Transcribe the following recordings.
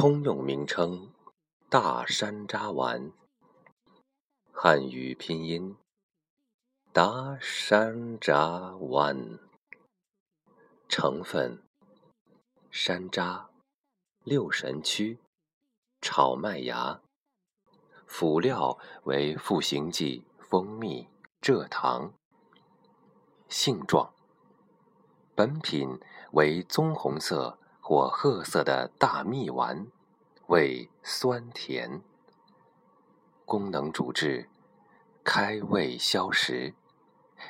通用名称：大山楂丸。汉语拼音：大山楂丸。成分：山楂、六神曲、炒麦芽。辅料为赋形剂、蜂蜜、蔗糖。性状：本品为棕红色。或褐色的大蜜丸，味酸甜。功能主治：开胃消食，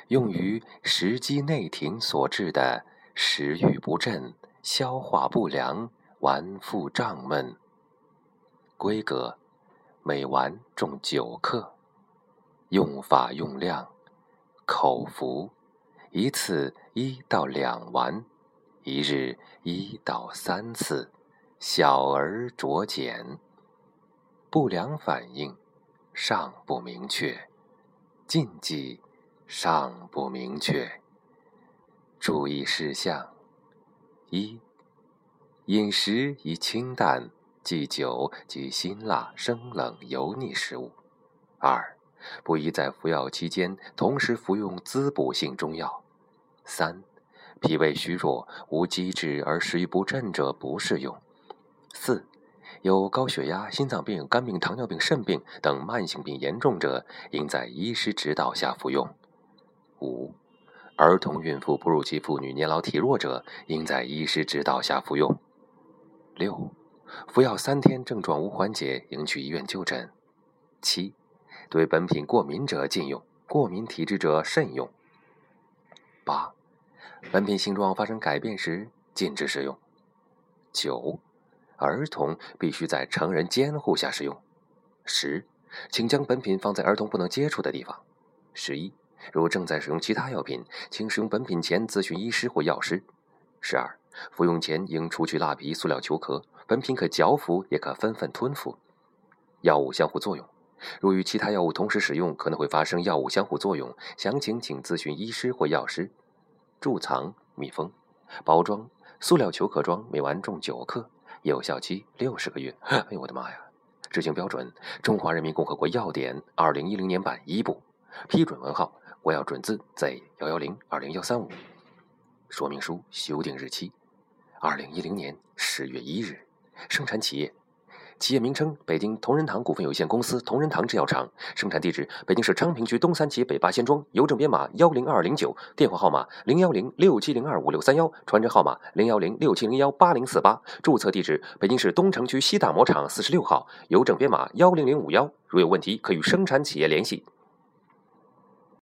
用于食积内停所致的食欲不振、消化不良、脘腹胀闷。规格：每丸重九克。用法用量：口服，一次一到两丸。一日一到三次，小儿酌减。不良反应尚不明确，禁忌尚不明确。注意事项：一、饮食宜清淡，忌酒及辛辣、生冷、油腻食物；二、不宜在服药期间同时服用滋补性中药；三。脾胃虚弱、无积滞而食欲不振者不适用。四、有高血压、心脏病、肝病、糖尿病、肾病等慢性病严重者，应在医师指导下服用。五、儿童、孕妇、哺乳期妇女、年老体弱者，应在医师指导下服用。六、服药三天症状无缓解，应去医院就诊。七、对本品过敏者禁用，过敏体质者慎用。八。本品形状发生改变时，禁止使用。九、儿童必须在成人监护下使用。十、请将本品放在儿童不能接触的地方。十一、如正在使用其他药品，请使用本品前咨询医师或药师。十二、服用前应除去蜡皮、塑料球壳。本品可嚼服，也可分份吞服。药物相互作用，如与其他药物同时使用，可能会发生药物相互作用。详情请咨询医师或药师。贮藏密封，包装塑料球壳装，每丸重九克，有效期六十个月。哎呦我的妈呀！执行标准：中华人民共和国药典二零一零年版一部，批准文号：国药准字 Z 幺幺零二零幺三五。说明书修订日期：二零一零年十月一日。生产企业。企业名称：北京同仁堂股份有限公司同仁堂制药厂，生产地址：北京市昌平区东三旗北八仙庄，邮政编码幺零二零九，电话号码零幺零六七零二五六三幺，传真号码零幺零六七零幺八零四八，注册地址：北京市东城区西大磨厂四十六号，邮政编码幺零零五幺。如有问题，可与生产企业联系。